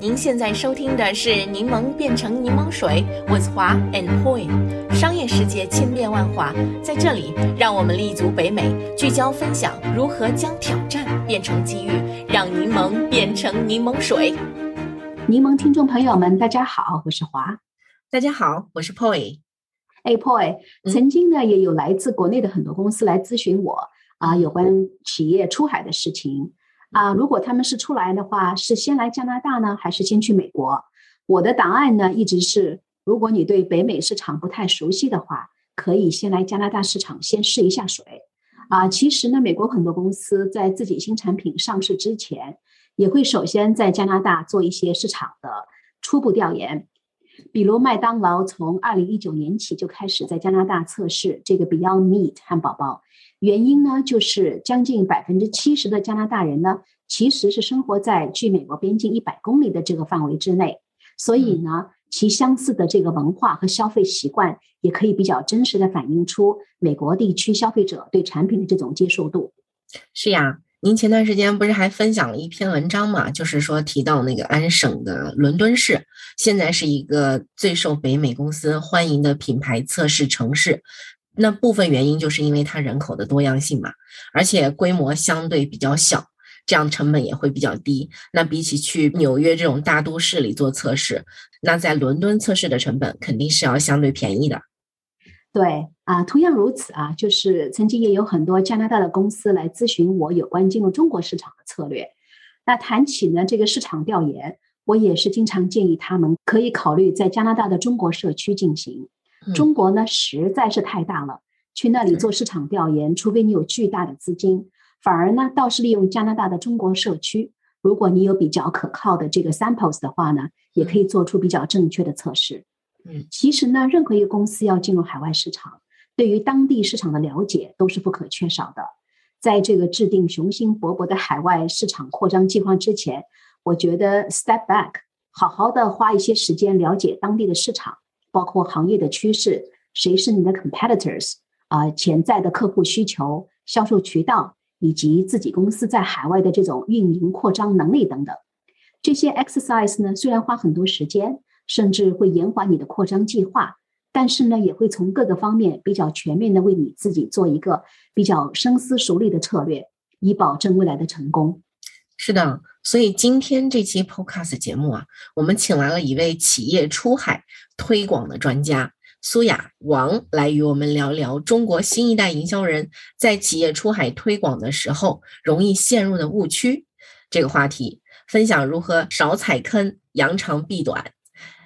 您现在收听的是《柠檬变成柠檬水》，with 华 and Poi。商业世界千变万化，在这里，让我们立足北美，聚焦分享如何将挑战变成机遇，让柠檬变成柠檬水。柠檬听众朋友们，大家好，我是华。大家好，我是 Poi。哎，Poi，曾经呢，也有来自国内的很多公司来咨询我啊，有关企业出海的事情。啊，如果他们是出来的话，是先来加拿大呢，还是先去美国？我的答案呢，一直是：如果你对北美市场不太熟悉的话，可以先来加拿大市场先试一下水。啊，其实呢，美国很多公司在自己新产品上市之前，也会首先在加拿大做一些市场的初步调研。比如麦当劳从二零一九年起就开始在加拿大测试这个 Beyond Meat 汉堡包。原因呢，就是将近百分之七十的加拿大人呢，其实是生活在距美国边境一百公里的这个范围之内，所以呢，其相似的这个文化和消费习惯，也可以比较真实的反映出美国地区消费者对产品的这种接受度。是呀，您前段时间不是还分享了一篇文章嘛？就是说提到那个安省的伦敦市，现在是一个最受北美公司欢迎的品牌测试城市。那部分原因就是因为它人口的多样性嘛，而且规模相对比较小，这样成本也会比较低。那比起去纽约这种大都市里做测试，那在伦敦测试的成本肯定是要相对便宜的。对啊，同样如此啊，就是曾经也有很多加拿大的公司来咨询我有关进入中国市场的策略。那谈起呢这个市场调研，我也是经常建议他们可以考虑在加拿大的中国社区进行。中国呢实在是太大了，去那里做市场调研，除非你有巨大的资金，反而呢倒是利用加拿大的中国社区，如果你有比较可靠的这个 samples 的话呢，也可以做出比较正确的测试。嗯，其实呢，任何一个公司要进入海外市场，对于当地市场的了解都是不可缺少的。在这个制定雄心勃勃的海外市场扩张计划之前，我觉得 step back，好好的花一些时间了解当地的市场。包括行业的趋势，谁是你的 competitors 啊？潜在的客户需求、销售渠道，以及自己公司在海外的这种运营扩张能力等等。这些 exercise 呢，虽然花很多时间，甚至会延缓你的扩张计划，但是呢，也会从各个方面比较全面的为你自己做一个比较深思熟虑的策略，以保证未来的成功。是的，所以今天这期 podcast 节目啊，我们请来了一位企业出海推广的专家苏雅王，来与我们聊聊中国新一代营销人在企业出海推广的时候容易陷入的误区这个话题，分享如何少踩坑、扬长避短。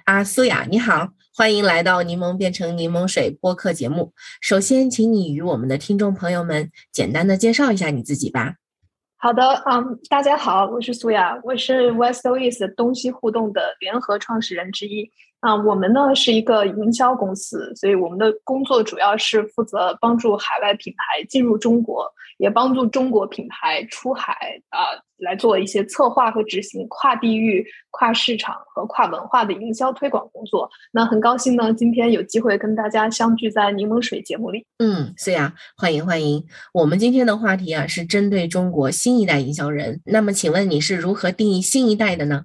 啊，苏雅你好，欢迎来到柠檬变成柠檬水播客节目。首先，请你与我们的听众朋友们简单的介绍一下你自己吧。好的，嗯，大家好，我是苏雅，我是 West Ois 东西互动的联合创始人之一。啊，我们呢是一个营销公司，所以我们的工作主要是负责帮助海外品牌进入中国。也帮助中国品牌出海啊，来做一些策划和执行跨地域、跨市场和跨文化的营销推广工作。那很高兴呢，今天有机会跟大家相聚在柠檬水节目里。嗯，是呀，欢迎欢迎。我们今天的话题啊，是针对中国新一代营销人。那么，请问你是如何定义新一代的呢？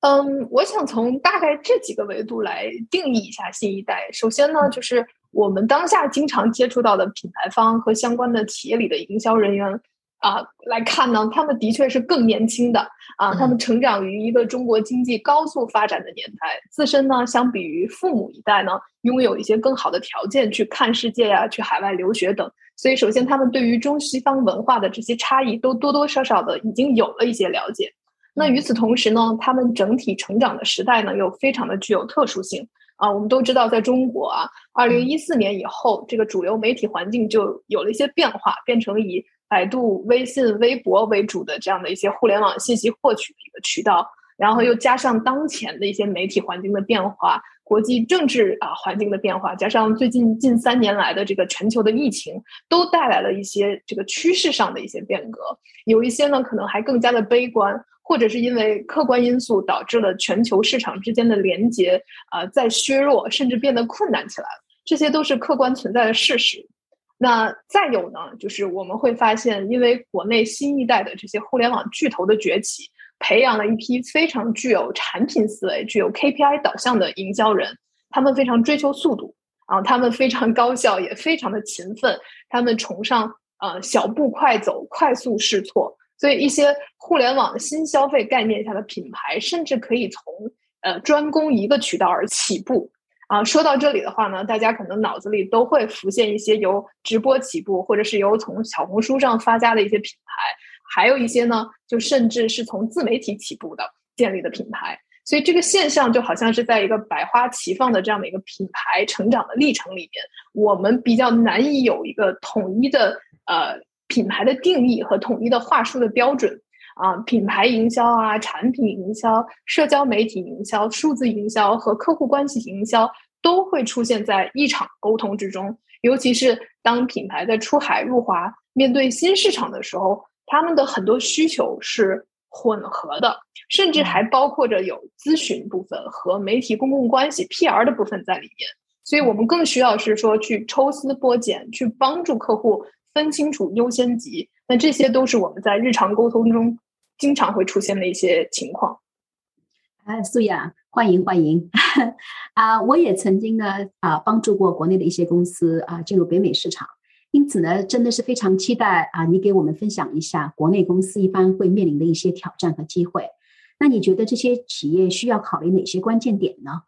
嗯，我想从大概这几个维度来定义一下新一代。首先呢，就是。我们当下经常接触到的品牌方和相关的企业里的营销人员啊来看呢，他们的确是更年轻的啊，他们成长于一个中国经济高速发展的年代，自身呢相比于父母一代呢，拥有一些更好的条件去看世界呀，去海外留学等。所以，首先他们对于中西方文化的这些差异都多多少少的已经有了一些了解。那与此同时呢，他们整体成长的时代呢又非常的具有特殊性。啊，我们都知道，在中国啊，二零一四年以后，这个主流媒体环境就有了一些变化，变成以百度、微信、微博为主的这样的一些互联网信息获取的一个渠道。然后又加上当前的一些媒体环境的变化，国际政治啊环境的变化，加上最近近三年来的这个全球的疫情，都带来了一些这个趋势上的一些变革。有一些呢，可能还更加的悲观。或者是因为客观因素导致了全球市场之间的连接啊在削弱，甚至变得困难起来，这些都是客观存在的事实。那再有呢，就是我们会发现，因为国内新一代的这些互联网巨头的崛起，培养了一批非常具有产品思维、具有 KPI 导向的营销人。他们非常追求速度啊，他们非常高效，也非常的勤奋。他们崇尚呃小步快走、快速试错。所以，一些互联网新消费概念下的品牌，甚至可以从呃专攻一个渠道而起步。啊，说到这里的话呢，大家可能脑子里都会浮现一些由直播起步，或者是由从小红书上发家的一些品牌，还有一些呢，就甚至是从自媒体起步的建立的品牌。所以这个现象就好像是在一个百花齐放的这样的一个品牌成长的历程里面，我们比较难以有一个统一的呃品牌的定义和统一的话术的标准。啊，品牌营销啊，产品营销、社交媒体营销、数字营销和客户关系营销都会出现在一场沟通之中。尤其是当品牌在出海入华、面对新市场的时候，他们的很多需求是混合的，甚至还包括着有咨询部分和媒体公共关系 PR 的部分在里面。所以我们更需要是说去抽丝剥茧，去帮助客户分清楚优先级。那这些都是我们在日常沟通中经常会出现的一些情况。哎，素雅，欢迎欢迎 啊！我也曾经呢啊帮助过国内的一些公司啊进入北美市场，因此呢真的是非常期待啊你给我们分享一下国内公司一般会面临的一些挑战和机会。那你觉得这些企业需要考虑哪些关键点呢？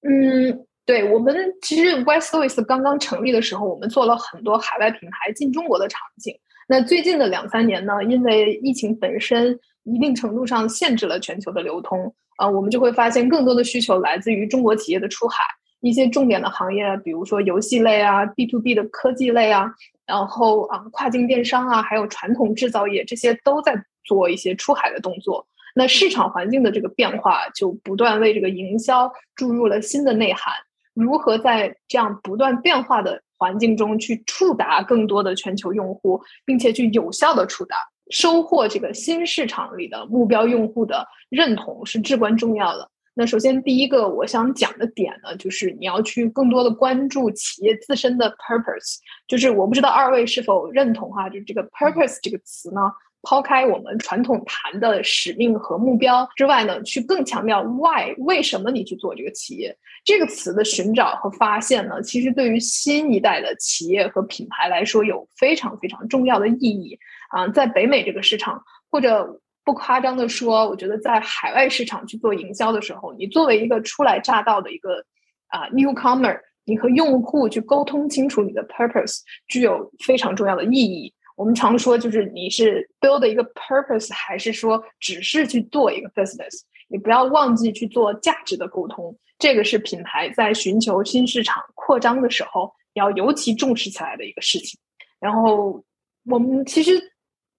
嗯，对我们其实 West Louis 刚刚成立的时候，我们做了很多海外品牌进中国的场景。那最近的两三年呢，因为疫情本身一定程度上限制了全球的流通，啊，我们就会发现更多的需求来自于中国企业的出海，一些重点的行业，比如说游戏类啊、B to B 的科技类啊，然后啊跨境电商啊，还有传统制造业，这些都在做一些出海的动作。那市场环境的这个变化，就不断为这个营销注入了新的内涵。如何在这样不断变化的环境中去触达更多的全球用户，并且去有效的触达，收获这个新市场里的目标用户的认同是至关重要的。那首先第一个我想讲的点呢，就是你要去更多的关注企业自身的 purpose，就是我不知道二位是否认同哈，就是这个 purpose 这个词呢。抛开我们传统谈的使命和目标之外呢，去更强调 why 为什么你去做这个企业这个词的寻找和发现呢？其实对于新一代的企业和品牌来说有非常非常重要的意义啊！在北美这个市场，或者不夸张的说，我觉得在海外市场去做营销的时候，你作为一个初来乍到的一个啊 newcomer，你和用户去沟通清楚你的 purpose，具有非常重要的意义。我们常说，就是你是 build 一个 purpose，还是说只是去做一个 business？你不要忘记去做价值的沟通，这个是品牌在寻求新市场扩张的时候要尤其重视起来的一个事情。然后我们其实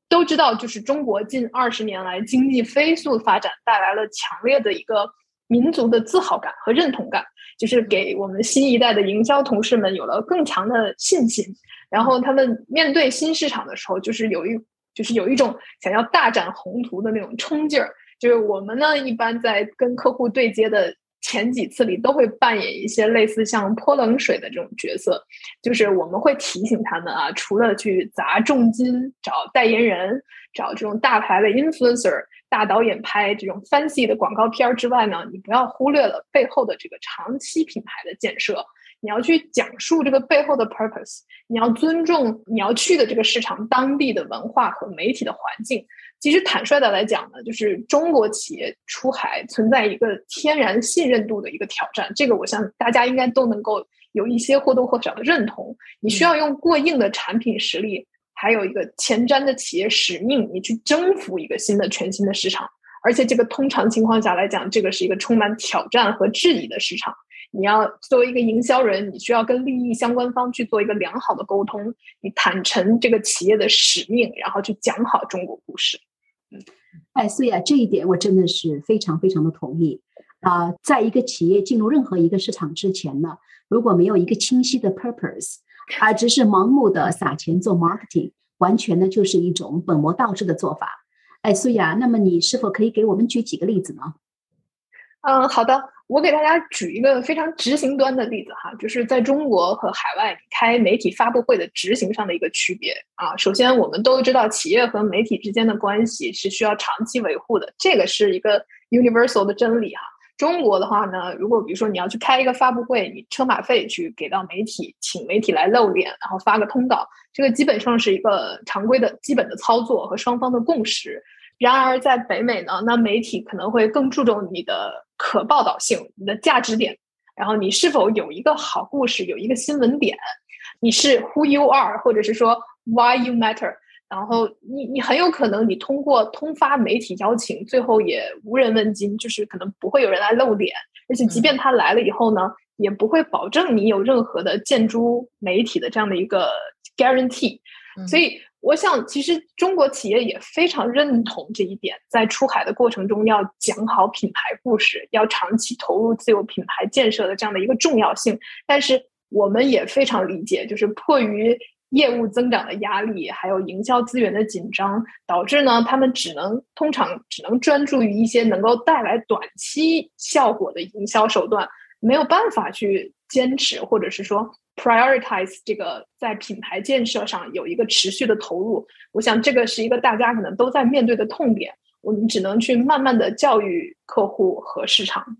都知道，就是中国近二十年来经济飞速发展带来了强烈的一个民族的自豪感和认同感，就是给我们新一代的营销同事们有了更强的信心。然后他们面对新市场的时候，就是有一就是有一种想要大展宏图的那种冲劲儿。就是我们呢，一般在跟客户对接的前几次里，都会扮演一些类似像泼冷水的这种角色。就是我们会提醒他们啊，除了去砸重金找代言人、找这种大牌的 influencer、大导演拍这种 fancy 的广告片之外呢，你不要忽略了背后的这个长期品牌的建设。你要去讲述这个背后的 purpose，你要尊重你要去的这个市场当地的文化和媒体的环境。其实坦率的来讲呢，就是中国企业出海存在一个天然信任度的一个挑战。这个我想大家应该都能够有一些或多或少的认同。你需要用过硬的产品实力，还有一个前瞻的企业使命，你去征服一个新的全新的市场。而且这个通常情况下来讲，这个是一个充满挑战和质疑的市场。你要作为一个营销人，你需要跟利益相关方去做一个良好的沟通，你坦诚这个企业的使命，然后去讲好中国故事。哎，所以啊，这一点我真的是非常非常的同意啊。在一个企业进入任何一个市场之前呢，如果没有一个清晰的 purpose，啊只是盲目的撒钱做 marketing，完全呢就是一种本末倒置的做法。哎，苏雅，那么你是否可以给我们举几个例子呢？嗯，好的，我给大家举一个非常执行端的例子哈，就是在中国和海外开媒体发布会的执行上的一个区别啊。首先，我们都知道企业和媒体之间的关系是需要长期维护的，这个是一个 universal 的真理哈。中国的话呢，如果比如说你要去开一个发布会，你车马费去给到媒体，请媒体来露脸，然后发个通稿，这个基本上是一个常规的基本的操作和双方的共识。然而在北美呢，那媒体可能会更注重你的可报道性、你的价值点，然后你是否有一个好故事、有一个新闻点，你是 Who you are，或者是说 Why you matter。然后你你很有可能你通过通发媒体邀请，最后也无人问津，就是可能不会有人来露脸，而且即便他来了以后呢，也不会保证你有任何的建筑媒体的这样的一个 guarantee。所以我想，其实中国企业也非常认同这一点，在出海的过程中要讲好品牌故事，要长期投入自有品牌建设的这样的一个重要性。但是我们也非常理解，就是迫于。业务增长的压力，还有营销资源的紧张，导致呢，他们只能通常只能专注于一些能够带来短期效果的营销手段，没有办法去坚持，或者是说 prioritize 这个在品牌建设上有一个持续的投入。我想这个是一个大家可能都在面对的痛点，我们只能去慢慢的教育客户和市场。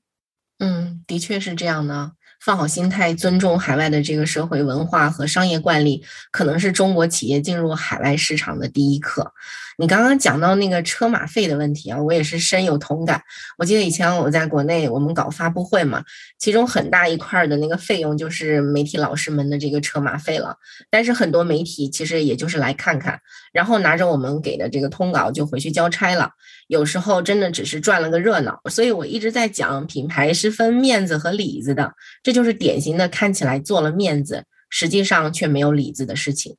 嗯，的确是这样的。放好心态，尊重海外的这个社会文化和商业惯例，可能是中国企业进入海外市场的第一课。你刚刚讲到那个车马费的问题啊，我也是深有同感。我记得以前我在国内，我们搞发布会嘛，其中很大一块的那个费用就是媒体老师们的这个车马费了。但是很多媒体其实也就是来看看，然后拿着我们给的这个通稿就回去交差了。有时候真的只是赚了个热闹。所以我一直在讲，品牌是分面子和里子的。这就是典型的看起来做了面子，实际上却没有里子的事情。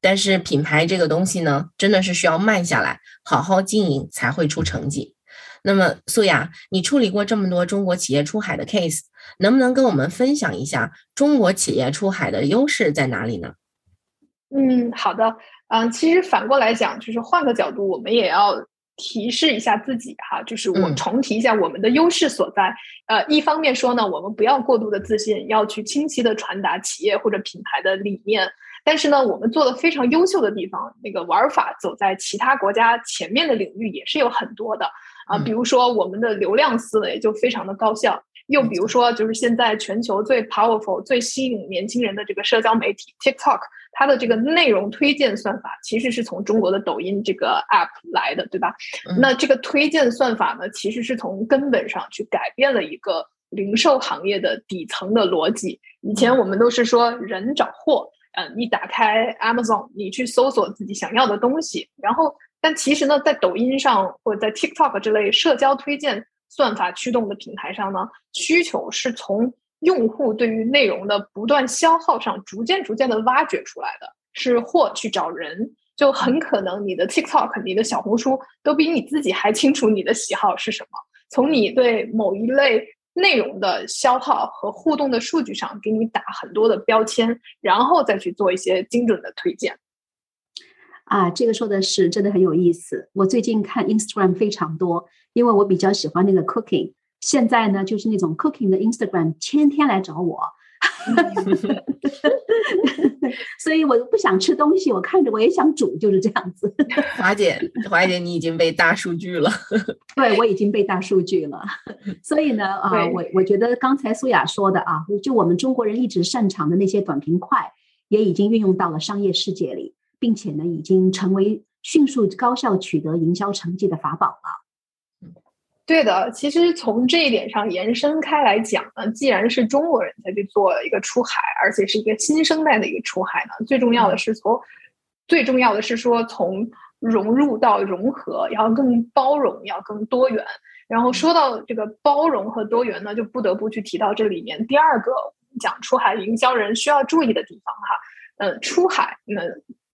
但是品牌这个东西呢，真的是需要慢下来，好好经营才会出成绩。那么素雅，你处理过这么多中国企业出海的 case，能不能跟我们分享一下中国企业出海的优势在哪里呢？嗯，好的。嗯，其实反过来讲，就是换个角度，我们也要。提示一下自己哈，就是我重提一下我们的优势所在。呃，一方面说呢，我们不要过度的自信，要去清晰的传达企业或者品牌的理念。但是呢，我们做的非常优秀的地方，那个玩法走在其他国家前面的领域也是有很多的啊。比如说，我们的流量思维就非常的高效。又比如说，就是现在全球最 powerful、最吸引年轻人的这个社交媒体 TikTok，它的这个内容推荐算法其实是从中国的抖音这个 app 来的，对吧？那这个推荐算法呢，其实是从根本上去改变了一个零售行业的底层的逻辑。以前我们都是说人找货，呃，你打开 Amazon，你去搜索自己想要的东西，然后，但其实呢，在抖音上或者在 TikTok 这类社交推荐。算法驱动的平台上呢，需求是从用户对于内容的不断消耗上逐渐逐渐的挖掘出来的，是货去找人，就很可能你的 TikTok、你的小红书都比你自己还清楚你的喜好是什么，从你对某一类内容的消耗和互动的数据上给你打很多的标签，然后再去做一些精准的推荐。啊，这个说的是真的很有意思。我最近看 Instagram 非常多，因为我比较喜欢那个 cooking。现在呢，就是那种 cooking 的 Instagram 天天来找我，所以我不想吃东西，我看着我也想煮，就是这样子。华姐，华姐，你已经被大数据了。对，我已经被大数据了。所以呢，啊，我我觉得刚才苏雅说的啊，就我们中国人一直擅长的那些短平快，也已经运用到了商业世界里。并且呢，已经成为迅速高效取得营销成绩的法宝了。对的，其实从这一点上延伸开来讲呢，既然是中国人在去做一个出海，而且是一个新生代的一个出海呢，最重要的是从最重要的是说从融入到融合，要更包容，要更多元。然后说到这个包容和多元呢，就不得不去提到这里面第二个讲出海营销人需要注意的地方哈。嗯，出海那。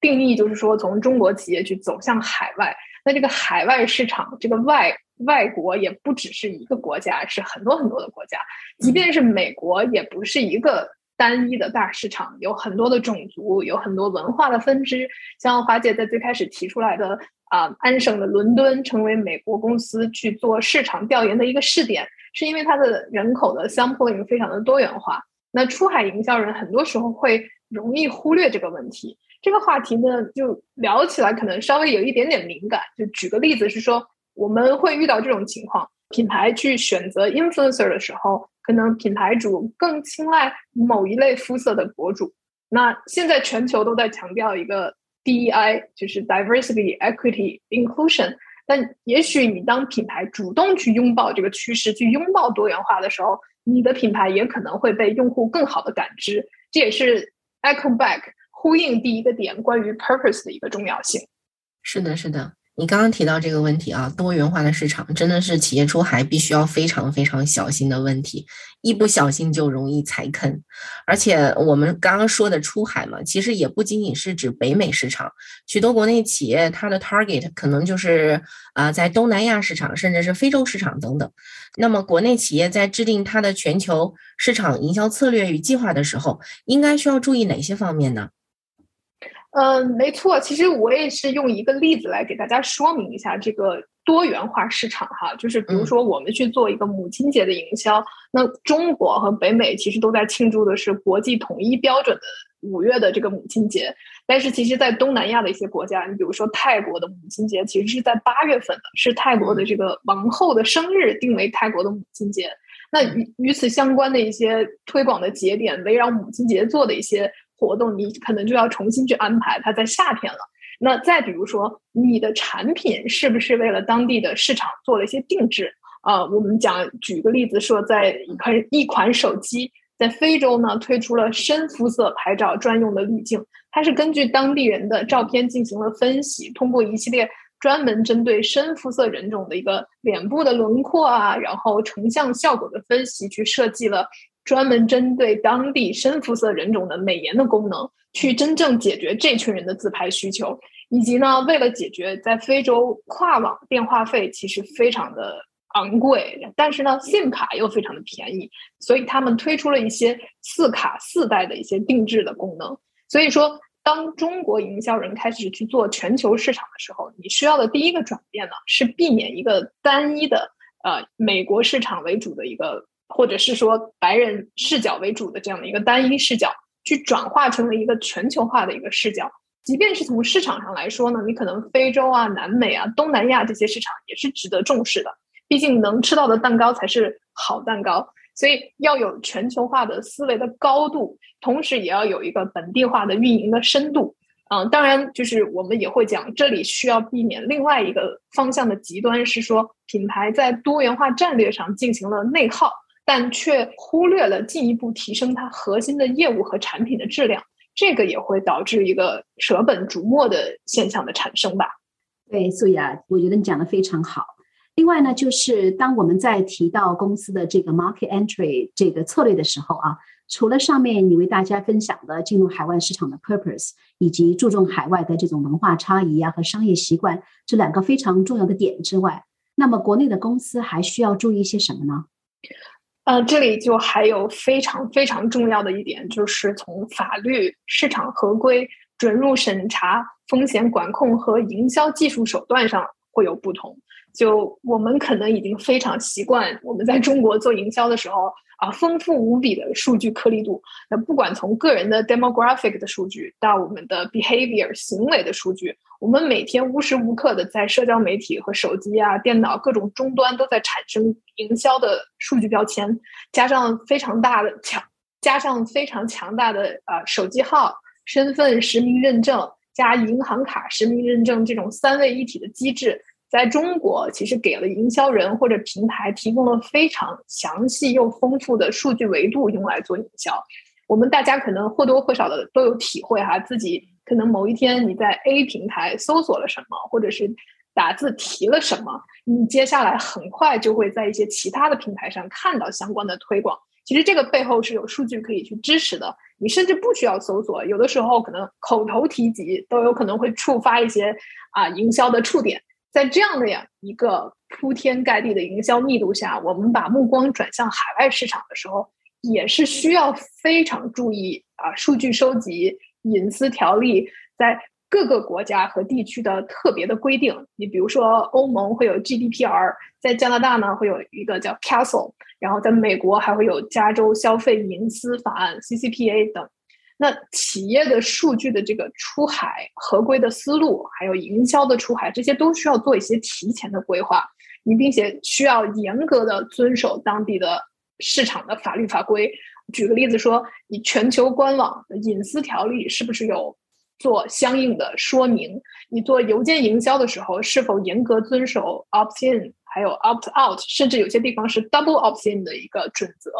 定义就是说，从中国企业去走向海外，那这个海外市场，这个外外国也不只是一个国家，是很多很多的国家。即便是美国，也不是一个单一的大市场，有很多的种族，有很多文化的分支。像华姐在最开始提出来的啊，安省的伦敦成为美国公司去做市场调研的一个试点，是因为它的人口的 sampling 非常的多元化。那出海营销人很多时候会容易忽略这个问题。这个话题呢，就聊起来可能稍微有一点点敏感。就举个例子是说，我们会遇到这种情况：品牌去选择 influencer 的时候，可能品牌主更青睐某一类肤色的博主。那现在全球都在强调一个 DEI，就是 diversity, equity, inclusion。但也许你当品牌主动去拥抱这个趋势，去拥抱多元化的时候，你的品牌也可能会被用户更好的感知。这也是 echo back 呼应第一个点关于 purpose 的一个重要性。是的，是的。你刚刚提到这个问题啊，多元化的市场真的是企业出海必须要非常非常小心的问题，一不小心就容易踩坑。而且我们刚刚说的出海嘛，其实也不仅仅是指北美市场，许多国内企业它的 target 可能就是啊在东南亚市场，甚至是非洲市场等等。那么国内企业在制定它的全球市场营销策略与计划的时候，应该需要注意哪些方面呢？嗯，没错，其实我也是用一个例子来给大家说明一下这个多元化市场哈，就是比如说我们去做一个母亲节的营销，那中国和北美其实都在庆祝的是国际统一标准的五月的这个母亲节，但是其实，在东南亚的一些国家，你比如说泰国的母亲节其实是在八月份的，是泰国的这个王后的生日定为泰国的母亲节，那与与此相关的一些推广的节点，围绕母亲节做的一些。活动你可能就要重新去安排，它在夏天了。那再比如说，你的产品是不是为了当地的市场做了一些定制啊？我们讲举个例子说，在一款一款手机在非洲呢推出了深肤色拍照专用的滤镜，它是根据当地人的照片进行了分析，通过一系列专门针对深肤色人种的一个脸部的轮廓啊，然后成像效果的分析，去设计了。专门针对当地深肤色人种的美颜的功能，去真正解决这群人的自拍需求，以及呢，为了解决在非洲跨网电话费其实非常的昂贵，但是呢，SIM 卡又非常的便宜，所以他们推出了一些四卡四代的一些定制的功能。所以说，当中国营销人开始去做全球市场的时候，你需要的第一个转变呢，是避免一个单一的呃美国市场为主的一个。或者是说白人视角为主的这样的一个单一视角，去转化成了一个全球化的一个视角。即便是从市场上来说呢，你可能非洲啊、南美啊、东南亚这些市场也是值得重视的。毕竟能吃到的蛋糕才是好蛋糕，所以要有全球化的思维的高度，同时也要有一个本地化的运营的深度。嗯，当然，就是我们也会讲，这里需要避免另外一个方向的极端，是说品牌在多元化战略上进行了内耗。但却忽略了进一步提升它核心的业务和产品的质量，这个也会导致一个舍本逐末的现象的产生吧？对，素雅，我觉得你讲的非常好。另外呢，就是当我们在提到公司的这个 market entry 这个策略的时候啊，除了上面你为大家分享的进入海外市场的 purpose，以及注重海外的这种文化差异啊和商业习惯这两个非常重要的点之外，那么国内的公司还需要注意些什么呢？呃，这里就还有非常非常重要的一点，就是从法律、市场合规、准入审查、风险管控和营销技术手段上会有不同。就我们可能已经非常习惯，我们在中国做营销的时候。啊，丰富无比的数据颗粒度。那不管从个人的 demographic 的数据，到我们的 behavior 行为的数据，我们每天无时无刻的在社交媒体和手机啊、电脑各种终端都在产生营销的数据标签，加上非常大的强，加上非常强大的啊手机号、身份实名认证加银行卡实名认证这种三位一体的机制。在中国，其实给了营销人或者平台提供了非常详细又丰富的数据维度，用来做营销。我们大家可能或多或少的都有体会哈，自己可能某一天你在 A 平台搜索了什么，或者是打字提了什么，你接下来很快就会在一些其他的平台上看到相关的推广。其实这个背后是有数据可以去支持的，你甚至不需要搜索，有的时候可能口头提及都有可能会触发一些啊营销的触点。在这样的呀一个铺天盖地的营销密度下，我们把目光转向海外市场的时候，也是需要非常注意啊数据收集、隐私条例，在各个国家和地区的特别的规定。你比如说，欧盟会有 GDPR，在加拿大呢会有一个叫 Castle，然后在美国还会有加州消费隐私法案 CCPA 等。那企业的数据的这个出海合规的思路，还有营销的出海，这些都需要做一些提前的规划。你并且需要严格的遵守当地的市场的法律法规。举个例子说，你全球官网的隐私条例是不是有做相应的说明？你做邮件营销的时候，是否严格遵守 opt in 还有 opt out，甚至有些地方是 double opt in 的一个准则？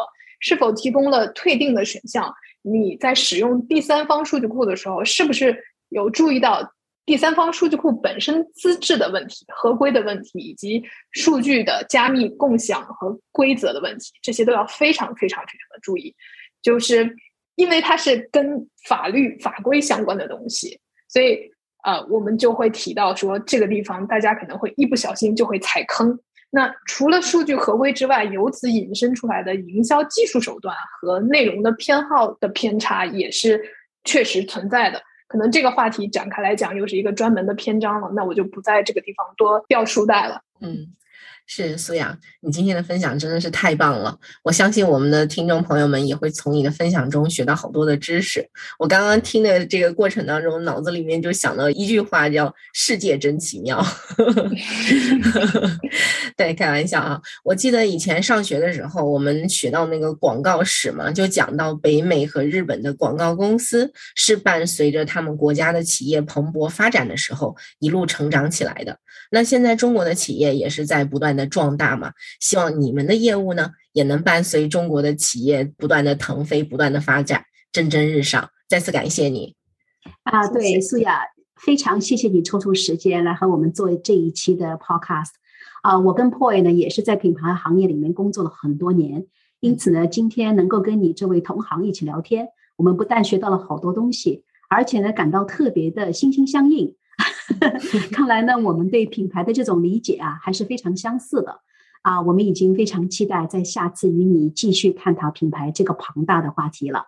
是否提供了退订的选项？你在使用第三方数据库的时候，是不是有注意到第三方数据库本身资质的问题、合规的问题，以及数据的加密共享和规则的问题？这些都要非常非常非常的注意，就是因为它是跟法律法规相关的东西，所以呃，我们就会提到说，这个地方大家可能会一不小心就会踩坑。那除了数据合规之外，由此引申出来的营销技术手段和内容的偏好的偏差也是确实存在的。可能这个话题展开来讲，又是一个专门的篇章了。那我就不在这个地方多掉书袋了。嗯。是苏阳，你今天的分享真的是太棒了！我相信我们的听众朋友们也会从你的分享中学到好多的知识。我刚刚听的这个过程当中，脑子里面就想到一句话，叫“世界真奇妙”。对，开玩笑啊！我记得以前上学的时候，我们学到那个广告史嘛，就讲到北美和日本的广告公司是伴随着他们国家的企业蓬勃发展的时候一路成长起来的。那现在中国的企业也是在不断的壮大嘛，希望你们的业务呢也能伴随中国的企业不断的腾飞、不断的发展，蒸蒸日上。再次感谢你啊，对，苏雅，非常谢谢你抽出时间来和我们做这一期的 podcast 啊。我跟 Poy 呢也是在品牌行业里面工作了很多年，因此呢，今天能够跟你这位同行一起聊天，我们不但学到了好多东西，而且呢感到特别的心心相印。看来呢，我们对品牌的这种理解啊，还是非常相似的啊。我们已经非常期待在下次与你继续探讨品牌这个庞大的话题了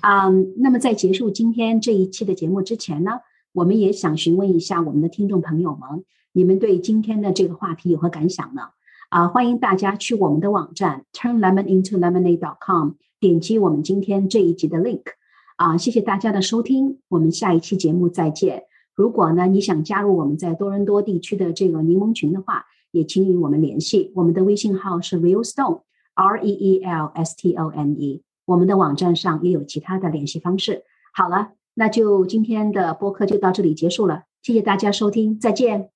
啊。那么在结束今天这一期的节目之前呢，我们也想询问一下我们的听众朋友们，你们对今天的这个话题有何感想呢？啊，欢迎大家去我们的网站 turnlemonintolemonade.com 点击我们今天这一集的 link 啊。谢谢大家的收听，我们下一期节目再见。如果呢，你想加入我们在多伦多地区的这个柠檬群的话，也请与我们联系。我们的微信号是 Real Stone R E E L S T O N E。我们的网站上也有其他的联系方式。好了，那就今天的播客就到这里结束了。谢谢大家收听，再见。